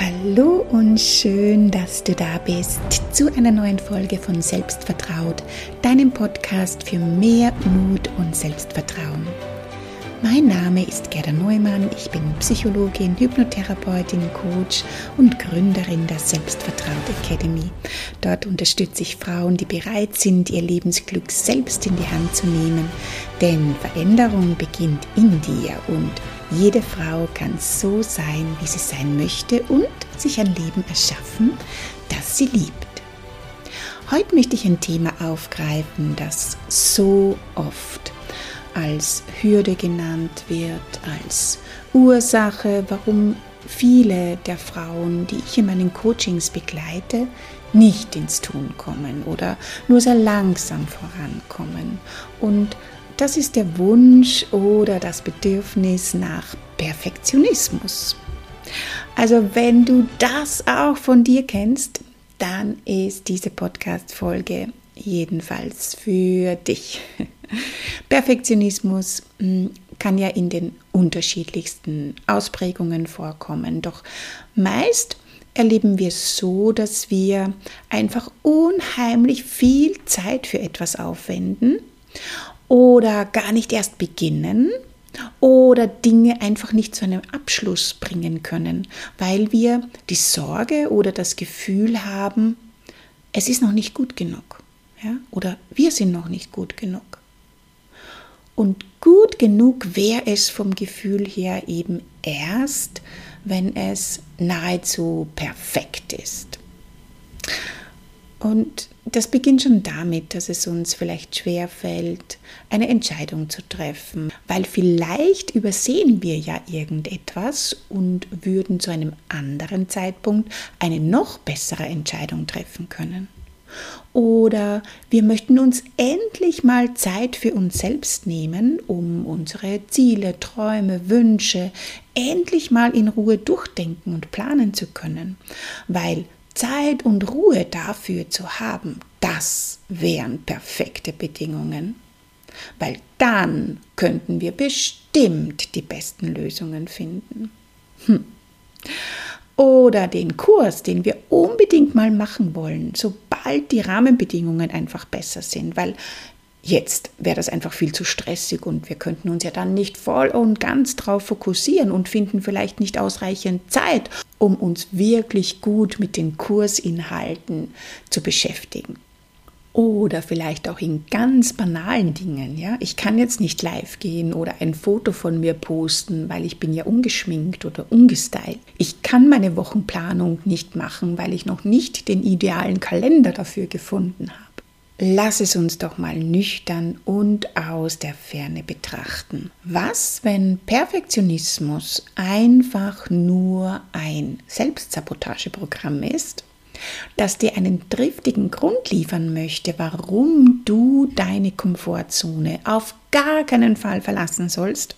Hallo und schön, dass du da bist zu einer neuen Folge von Selbstvertraut, deinem Podcast für mehr Mut und Selbstvertrauen. Mein Name ist Gerda Neumann, ich bin Psychologin, Hypnotherapeutin, Coach und Gründerin der Selbstvertraut Academy. Dort unterstütze ich Frauen, die bereit sind, ihr Lebensglück selbst in die Hand zu nehmen, denn Veränderung beginnt in dir und jede Frau kann so sein, wie sie sein möchte und sich ein Leben erschaffen, das sie liebt. Heute möchte ich ein Thema aufgreifen, das so oft als Hürde genannt wird, als Ursache, warum viele der Frauen, die ich in meinen Coachings begleite, nicht ins Tun kommen oder nur sehr langsam vorankommen. Und das ist der Wunsch oder das Bedürfnis nach Perfektionismus. Also wenn du das auch von dir kennst, dann ist diese Podcast-Folge jedenfalls für dich. Perfektionismus hm, kann ja in den unterschiedlichsten Ausprägungen vorkommen, doch meist erleben wir so, dass wir einfach unheimlich viel Zeit für etwas aufwenden oder gar nicht erst beginnen oder Dinge einfach nicht zu einem Abschluss bringen können, weil wir die Sorge oder das Gefühl haben, es ist noch nicht gut genug ja? oder wir sind noch nicht gut genug. Und gut genug wäre es vom Gefühl her eben erst, wenn es nahezu perfekt ist. Und das beginnt schon damit, dass es uns vielleicht schwer fällt, eine Entscheidung zu treffen, weil vielleicht übersehen wir ja irgendetwas und würden zu einem anderen Zeitpunkt eine noch bessere Entscheidung treffen können. Oder wir möchten uns endlich mal Zeit für uns selbst nehmen, um unsere Ziele, Träume, Wünsche endlich mal in Ruhe durchdenken und planen zu können. Weil Zeit und Ruhe dafür zu haben, das wären perfekte Bedingungen. Weil dann könnten wir bestimmt die besten Lösungen finden. Hm oder den Kurs, den wir unbedingt mal machen wollen, sobald die Rahmenbedingungen einfach besser sind, weil jetzt wäre das einfach viel zu stressig und wir könnten uns ja dann nicht voll und ganz drauf fokussieren und finden vielleicht nicht ausreichend Zeit, um uns wirklich gut mit den Kursinhalten zu beschäftigen. Oder vielleicht auch in ganz banalen Dingen. Ja? Ich kann jetzt nicht live gehen oder ein Foto von mir posten, weil ich bin ja ungeschminkt oder ungestylt. Ich kann meine Wochenplanung nicht machen, weil ich noch nicht den idealen Kalender dafür gefunden habe. Lass es uns doch mal nüchtern und aus der Ferne betrachten. Was, wenn Perfektionismus einfach nur ein Selbstsabotageprogramm ist? das dir einen triftigen Grund liefern möchte, warum du deine Komfortzone auf gar keinen Fall verlassen sollst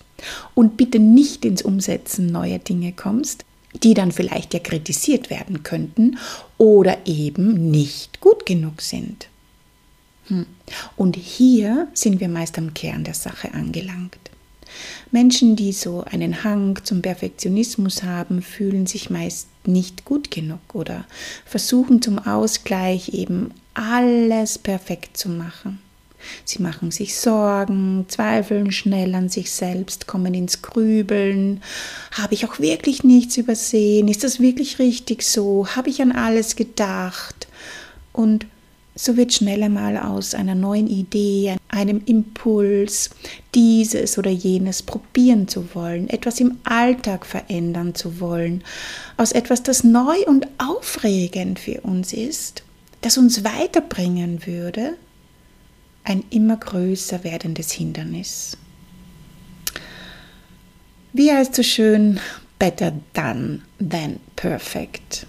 und bitte nicht ins Umsetzen neuer Dinge kommst, die dann vielleicht ja kritisiert werden könnten oder eben nicht gut genug sind. Hm. Und hier sind wir meist am Kern der Sache angelangt. Menschen, die so einen Hang zum Perfektionismus haben, fühlen sich meist nicht gut genug oder versuchen zum Ausgleich eben alles perfekt zu machen. Sie machen sich Sorgen, zweifeln schnell an sich selbst, kommen ins Grübeln. Habe ich auch wirklich nichts übersehen? Ist das wirklich richtig so? Habe ich an alles gedacht? Und so wird schnell einmal aus einer neuen Idee, einem Impuls, dieses oder jenes probieren zu wollen, etwas im Alltag verändern zu wollen, aus etwas, das neu und aufregend für uns ist, das uns weiterbringen würde, ein immer größer werdendes Hindernis. Wie heißt so schön, better done than perfect.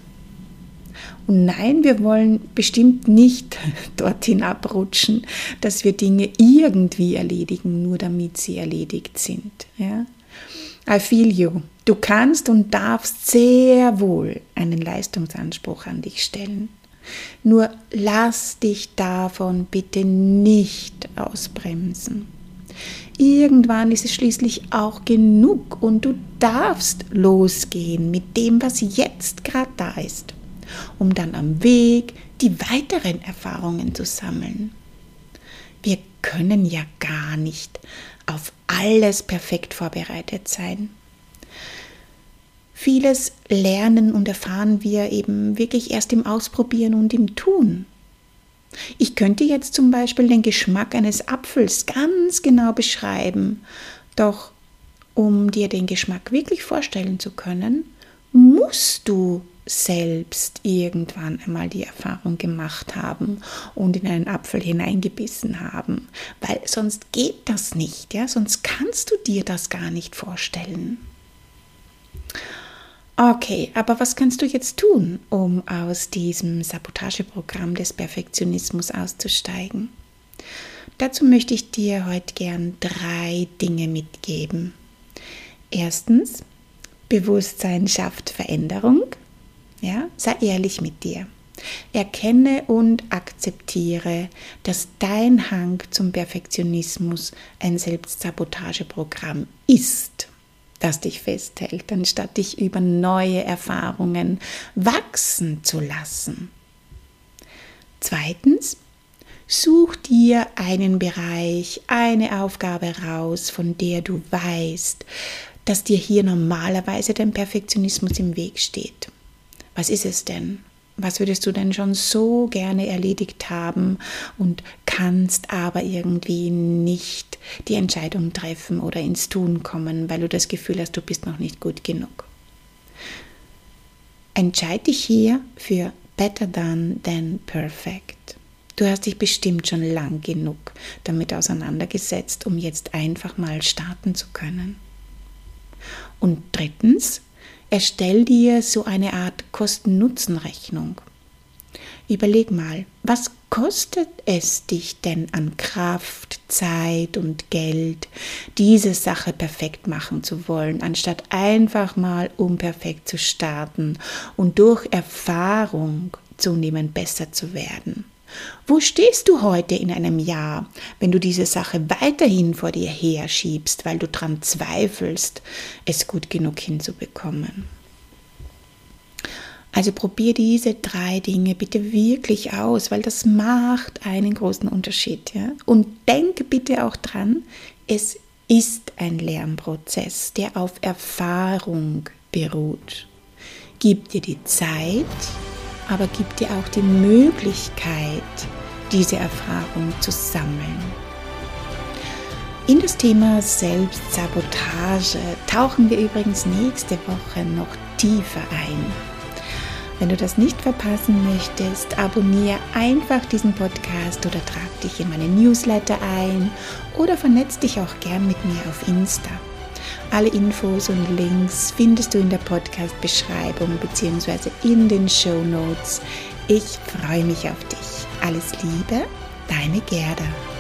Und nein, wir wollen bestimmt nicht dorthin abrutschen, dass wir Dinge irgendwie erledigen, nur damit sie erledigt sind. Ja? I feel you. Du kannst und darfst sehr wohl einen Leistungsanspruch an dich stellen. Nur lass dich davon bitte nicht ausbremsen. Irgendwann ist es schließlich auch genug und du darfst losgehen mit dem, was jetzt gerade da ist, um dann am Weg die weiteren Erfahrungen zu sammeln. Wir können ja gar nicht auf alles perfekt vorbereitet sein. Vieles lernen und erfahren wir eben wirklich erst im Ausprobieren und im Tun. Ich könnte jetzt zum Beispiel den Geschmack eines Apfels ganz genau beschreiben, doch um dir den Geschmack wirklich vorstellen zu können, musst du selbst irgendwann einmal die Erfahrung gemacht haben und in einen Apfel hineingebissen haben, weil sonst geht das nicht, ja, sonst kannst du dir das gar nicht vorstellen. Okay, aber was kannst du jetzt tun, um aus diesem Sabotageprogramm des Perfektionismus auszusteigen? Dazu möchte ich dir heute gern drei Dinge mitgeben. Erstens, Bewusstsein schafft Veränderung. Ja, sei ehrlich mit dir. Erkenne und akzeptiere, dass dein Hang zum Perfektionismus ein Selbstsabotageprogramm ist das dich festhält, anstatt dich über neue Erfahrungen wachsen zu lassen. Zweitens, such dir einen Bereich, eine Aufgabe raus, von der du weißt, dass dir hier normalerweise dein Perfektionismus im Weg steht. Was ist es denn? Was würdest du denn schon so gerne erledigt haben und kannst aber irgendwie nicht die Entscheidung treffen oder ins Tun kommen, weil du das Gefühl hast, du bist noch nicht gut genug? Entscheide dich hier für Better Done Than Perfect. Du hast dich bestimmt schon lang genug damit auseinandergesetzt, um jetzt einfach mal starten zu können. Und drittens, Erstell dir so eine Art Kosten-Nutzen-Rechnung. Überleg mal, was kostet es dich denn an Kraft, Zeit und Geld, diese Sache perfekt machen zu wollen, anstatt einfach mal unperfekt zu starten und durch Erfahrung zunehmend besser zu werden? Wo stehst du heute in einem Jahr, wenn du diese Sache weiterhin vor dir herschiebst, weil du daran zweifelst, es gut genug hinzubekommen? Also probier diese drei Dinge bitte wirklich aus, weil das macht einen großen Unterschied. Ja? Und denke bitte auch dran, es ist ein Lernprozess, der auf Erfahrung beruht. Gib dir die Zeit, aber gib dir auch die Möglichkeit, diese Erfahrung zu sammeln. In das Thema Selbstsabotage tauchen wir übrigens nächste Woche noch tiefer ein. Wenn du das nicht verpassen möchtest, abonniere einfach diesen Podcast oder trag dich in meine Newsletter ein oder vernetz dich auch gern mit mir auf Insta. Alle Infos und Links findest du in der Podcast-Beschreibung bzw. in den Show Notes. Ich freue mich auf dich. Alles Liebe, deine Gerda.